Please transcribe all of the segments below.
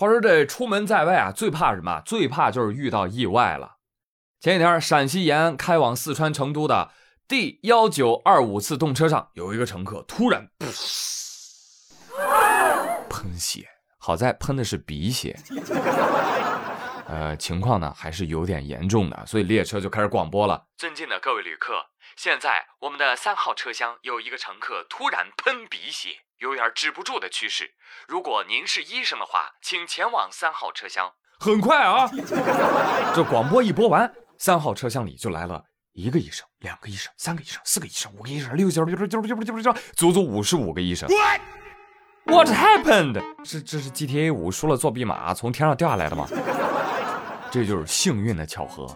话说这出门在外啊，最怕什么？最怕就是遇到意外了。前几天陕西延安开往四川成都的 D 幺九二五次动车上，有一个乘客突然喷血，好在喷的是鼻血。呃，情况呢还是有点严重的，所以列车就开始广播了：尊敬的各位旅客，现在我们的三号车厢有一个乘客突然喷鼻血。有点止不住的趋势。如果您是医生的话，请前往三号车厢。很快啊，这广播一播完，三号车厢里就来了一个医生、两个医生、三个医生、四个医生、五个医生、六个医生、六个医生、六个医生，足足五十五个医生。What happened？这这是 GTA 五输了作弊码从天上掉下来的吗？这就是幸运的巧合。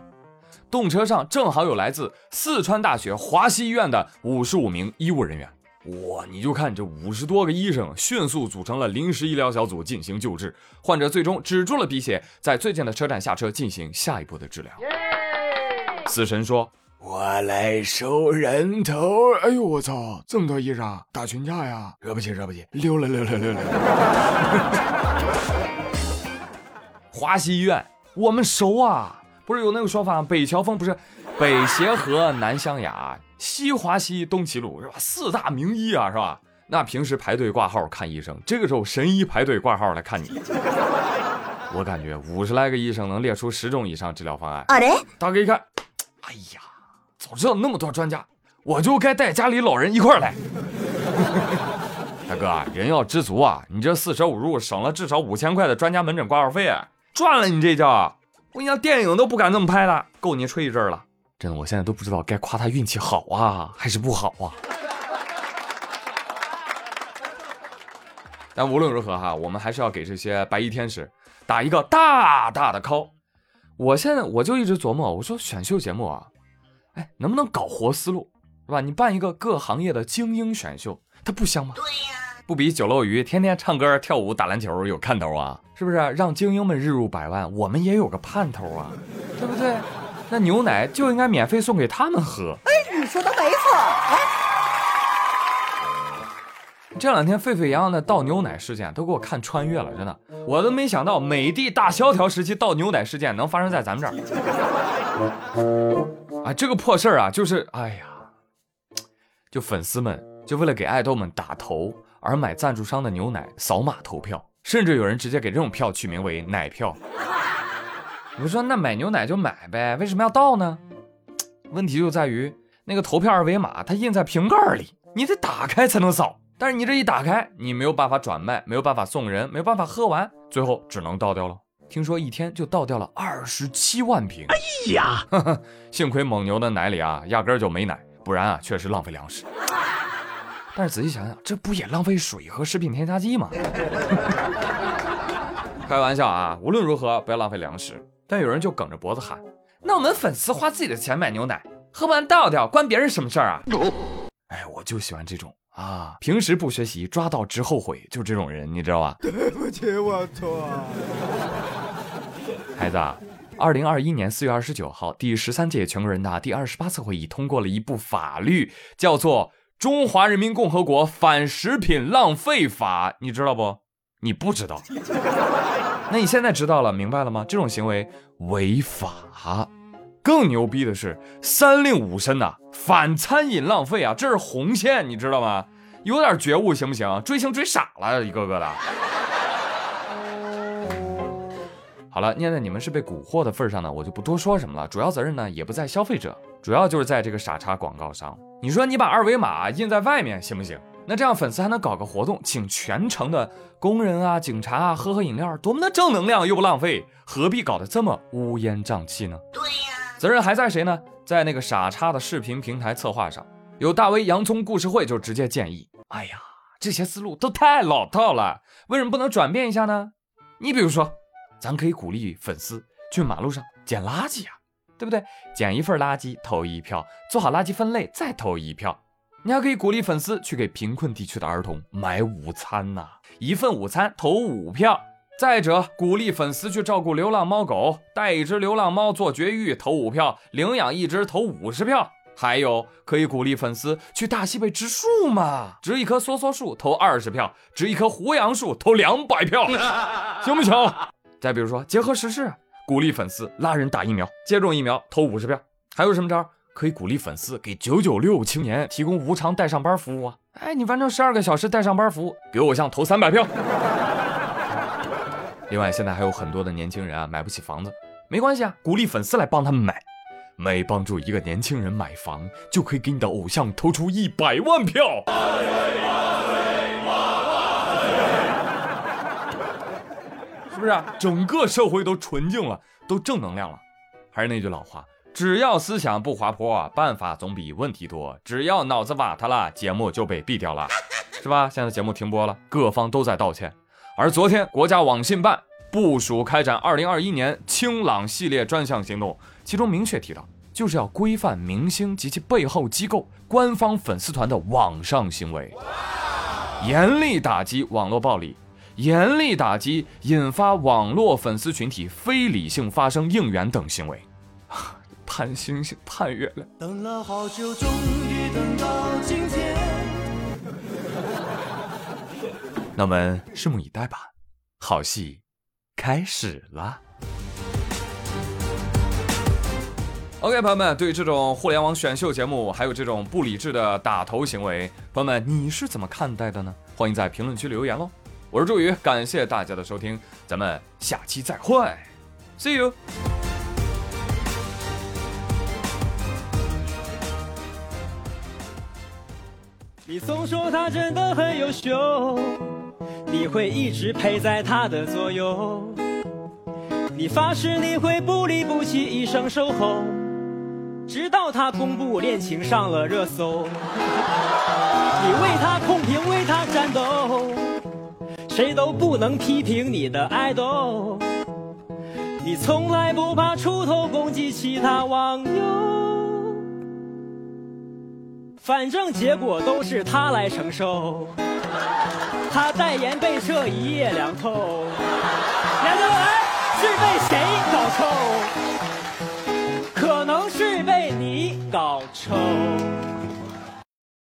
动车上正好有来自四川大学华西医院的五十五名医务人员。哇，你就看这五十多个医生迅速组成了临时医疗小组进行救治，患者最终止住了鼻血，在最近的车站下车进行下一步的治疗。死神说：“我来收人头。”哎呦，我操，这么多医生打群架呀？惹不起，惹不起，溜了，溜了，溜了。华西医院，我们熟啊，不是有那个说法，北乔峰不是，北协和，南湘雅。西华西东齐鲁是吧？四大名医啊，是吧？那平时排队挂号看医生，这个时候神医排队挂号来看你。我感觉五十来个医生能列出十种以上治疗方案。大哥一看，哎呀，早知道那么多专家，我就该带家里老人一块来。大哥，人要知足啊！你这四舍五入省了至少五千块的专家门诊挂号费，赚了你这叫！我跟你讲，电影都不敢这么拍了，够你吹一阵了。真的，我现在都不知道该夸他运气好啊，还是不好啊。但无论如何哈，我们还是要给这些白衣天使打一个大大的 call。我现在我就一直琢磨，我说选秀节目啊，哎，能不能搞活思路，是吧？你办一个各行业的精英选秀，它不香吗？对呀，不比九漏鱼天天唱歌、跳舞、打篮球有看头啊？是不是？让精英们日入百万，我们也有个盼头啊，对不对？那牛奶就应该免费送给他们喝。哎，你说的没错。哎，这两天沸沸扬扬的倒牛奶事件都给我看穿越了，真的，我都没想到美帝大萧条时期倒牛奶事件能发生在咱们这儿。啊，这个破事儿啊，就是哎呀，就粉丝们就为了给爱豆们打头而买赞助商的牛奶扫码投票，甚至有人直接给这种票取名为奶票。我说那买牛奶就买呗，为什么要倒呢？问题就在于那个投票二维码它印在瓶盖里，你得打开才能扫。但是你这一打开，你没有办法转卖，没有办法送人，没有办法喝完，最后只能倒掉了。听说一天就倒掉了二十七万瓶。哎呀，幸亏蒙牛的奶里啊压根就没奶，不然啊确实浪费粮食。但是仔细想想，这不也浪费水和食品添加剂吗？开玩笑啊，无论如何不要浪费粮食。但有人就梗着脖子喊：“那我们粉丝花自己的钱买牛奶，喝完倒掉，关别人什么事儿啊？”哎，我就喜欢这种啊，平时不学习，抓到直后悔，就这种人，你知道吧？对不起，我错。孩子啊，二零二一年四月二十九号，第十三届全国人大第二十八次会议通过了一部法律，叫做《中华人民共和国反食品浪费法》，你知道不？你不知道。那你现在知道了，明白了吗？这种行为违法。更牛逼的是，三令五申呐，反餐饮浪费啊，这是红线，你知道吗？有点觉悟行不行？追星追傻了，一个个的。好了，念在你们是被蛊惑的份上呢，我就不多说什么了。主要责任呢，也不在消费者，主要就是在这个傻叉广告商。你说你把二维码印在外面行不行？那这样粉丝还能搞个活动，请全城的工人啊、警察啊喝喝饮料，多么的正能量又不浪费，何必搞得这么乌烟瘴气呢？对呀，责任还在谁呢？在那个傻叉的视频平台策划上，有大 V 洋葱故事会就直接建议：哎呀，这些思路都太老套了，为什么不能转变一下呢？你比如说，咱可以鼓励粉丝去马路上捡垃圾呀，对不对？捡一份垃圾投一票，做好垃圾分类再投一票。你还可以鼓励粉丝去给贫困地区的儿童买午餐呐，一份午餐投五票。再者，鼓励粉丝去照顾流浪猫狗，带一只流浪猫做绝育投五票，领养一只投五十票。还有可以鼓励粉丝去大西北植树嘛，植一棵梭梭树投二十票，植一棵胡杨树投两百票，行不行？再比如说结合时事，鼓励粉丝拉人打疫苗，接种疫苗投五十票。还有什么招？可以鼓励粉丝给九九六青年提供无偿带上班服务啊！哎，你完成十二个小时带上班服务，给偶像投三百票。另外，现在还有很多的年轻人啊，买不起房子，没关系啊，鼓励粉丝来帮他们买。每帮助一个年轻人买房，就可以给你的偶像投出一百万票。不是？整个社会都纯净了，都正能量了。还是那句老话。只要思想不滑坡，办法总比问题多。只要脑子瓦特了，节目就被毙掉了，是吧？现在节目停播了，各方都在道歉。而昨天，国家网信办部署开展二零二一年清朗系列专项行动，其中明确提到，就是要规范明星及其背后机构、官方粉丝团的网上行为，严厉打击网络暴力，严厉打击引发网络粉丝群体非理性发声应援等行为。盼星星盼月亮，等了好久，终于等到今天。那我们拭目以待吧，好戏开始了。OK，朋友们，对于这种互联网选秀节目，还有这种不理智的打头行为，朋友们你是怎么看待的呢？欢迎在评论区留言喽！我是朱宇，感谢大家的收听，咱们下期再会，See you。你总说他真的很优秀，你会一直陪在他的左右。你发誓你会不离不弃，一生守候，直到他公布恋情上了热搜。你为他控评，为他战斗，谁都不能批评你的 idol，你从来不怕出头攻击其他网友，反正结果都是他来承受。他代言被撤一夜凉透，来来来，是被谁搞臭？可能是被你搞臭。